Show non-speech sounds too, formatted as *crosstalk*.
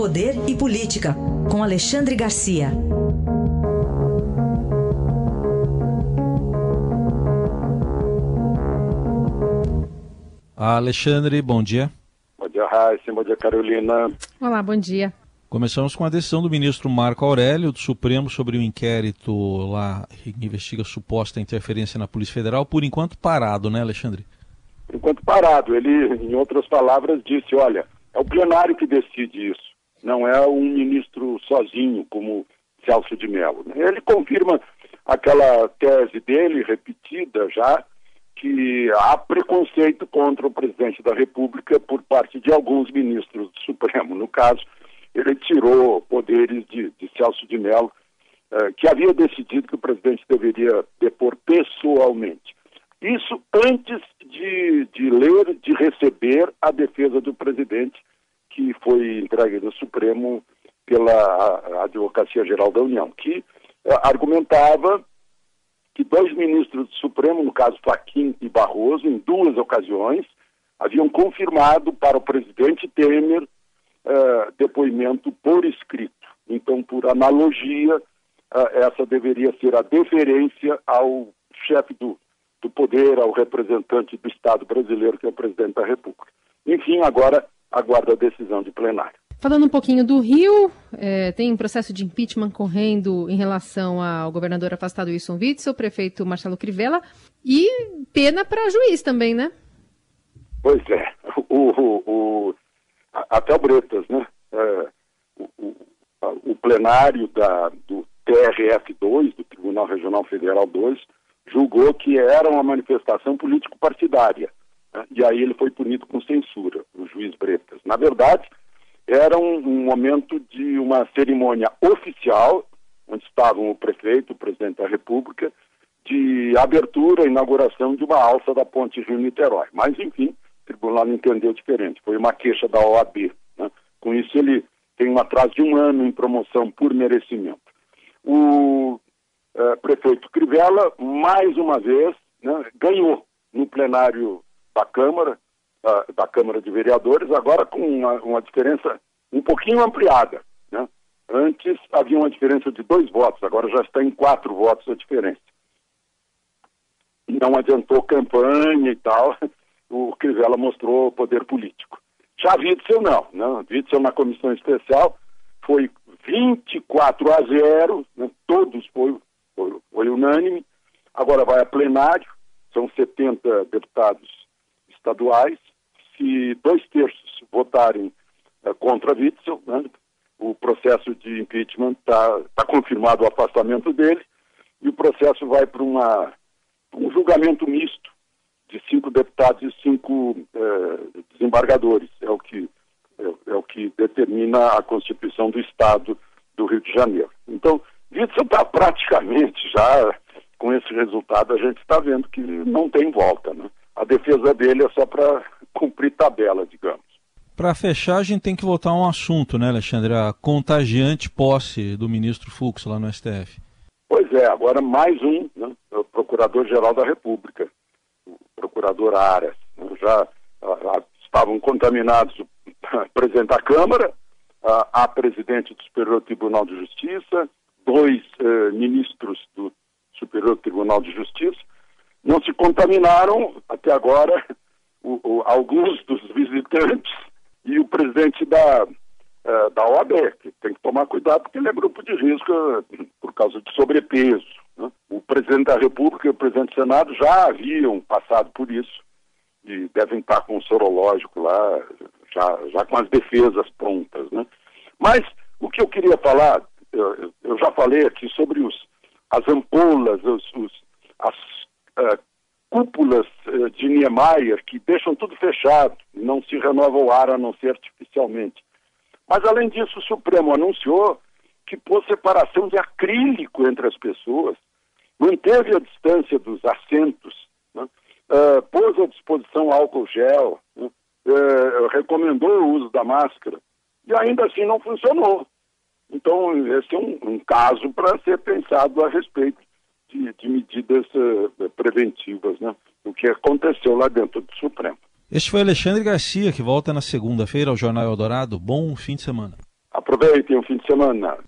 Poder e Política, com Alexandre Garcia. Alexandre, bom dia. Bom dia, Raíssa. Bom dia, Carolina. Olá, bom dia. Começamos com a decisão do ministro Marco Aurélio do Supremo sobre o inquérito lá que investiga suposta interferência na Polícia Federal, por enquanto parado, né, Alexandre? Por enquanto parado. Ele, em outras palavras, disse: olha, é o plenário que decide isso, não é um ministro sozinho, como Celso de Mello. Ele confirma aquela tese dele, repetida já, que há preconceito contra o presidente da República por parte de alguns ministros do Supremo. No caso, ele tirou poderes de, de Celso de Mello, eh, que havia decidido que o presidente deveria depor pessoalmente. Isso antes de, de ler, de receber a defesa do presidente, que foi entregue do Supremo pela Advocacia Geral da União, que eh, argumentava que dois ministros do Supremo, no caso Fachin e Barroso, em duas ocasiões, haviam confirmado para o presidente Temer uh, depoimento por escrito. Então, por analogia, uh, essa deveria ser a deferência ao chefe do, do poder, ao representante do Estado brasileiro, que é o presidente da República. Enfim, agora aguarda a decisão de plenário. Falando um pouquinho do Rio, é, tem um processo de impeachment correndo em relação ao governador afastado Wilson Witzel, o prefeito Marcelo Crivella, e pena para juiz também, né? Pois é. O, o, o, até o Bretas, né? É, o, o, plenário da, do TRF2, do Tribunal Regional Federal 2, julgou que era uma manifestação político-partidária. Né? E aí ele foi punido com censura, juiz Bretas. Na verdade, era um, um momento de uma cerimônia oficial, onde estavam o prefeito, o presidente da República, de abertura, inauguração de uma alça da ponte Rio-Niterói. Mas, enfim, tribunal entendeu diferente. Foi uma queixa da OAB. Né? Com isso, ele tem um atraso de um ano em promoção por merecimento. O é, prefeito Crivella, mais uma vez, né, ganhou no plenário da Câmara, da, da, Câmara de Vereadores, agora com uma, uma diferença um pouquinho ampliada. Né? Antes havia uma diferença de dois votos, agora já está em quatro votos a diferença. Não adiantou campanha e tal, *laughs* o Crivella mostrou poder político. Já Witzel não, né? Witzel na comissão especial foi 24 a 0, né? todos foi, foi, foi unânime, agora vai a plenário, são 70 deputados estaduais, se dois terços votarem uh, contra Witzel, né? o processo de impeachment está tá confirmado o afastamento dele, e o processo vai para um julgamento misto de cinco deputados e cinco eh, desembargadores. É o que é, é, o que determina a Constituição do Estado do Rio de Janeiro. Então, isso está praticamente já com esse resultado a gente está vendo que não tem volta, né? A defesa dele é só para cumprir tabela, digamos. Para fechar, a gente tem que voltar a um assunto, né, Alexandre? A contagiante posse do ministro Fux lá no STF. Pois é, agora mais um, né, o Procurador-Geral da República procurador Aras. Já ah, estavam contaminados o *laughs* presidente da Câmara, a, a presidente do Superior Tribunal de Justiça, dois eh, ministros do Superior Tribunal de Justiça. Não se contaminaram até agora o, o, alguns dos visitantes e o presidente da, uh, da OAB, que tem que tomar cuidado porque ele é grupo de risco uh, por causa de sobrepeso. Né? O presidente da República e o presidente do Senado já haviam passado por isso e devem estar com o sorológico lá, já, já com as defesas prontas. Né? Mas o que eu queria falar, eu, eu já falei aqui sobre os, as ampolas, os, os as uh, cúpulas de Niemeyer que deixam tudo fechado, não se renova o ar a não ser artificialmente. Mas, além disso, o Supremo anunciou que pôs separação de acrílico entre as pessoas manteve a distância dos assentos, né? uh, pôs à disposição álcool gel, né? uh, recomendou o uso da máscara, e ainda assim não funcionou. Então, esse é um, um caso para ser pensado a respeito de, de medidas uh, preventivas, né? o que aconteceu lá dentro do Supremo. Este foi Alexandre Garcia, que volta na segunda-feira ao Jornal Eldorado. Bom fim de semana. Aproveitem o fim de semana.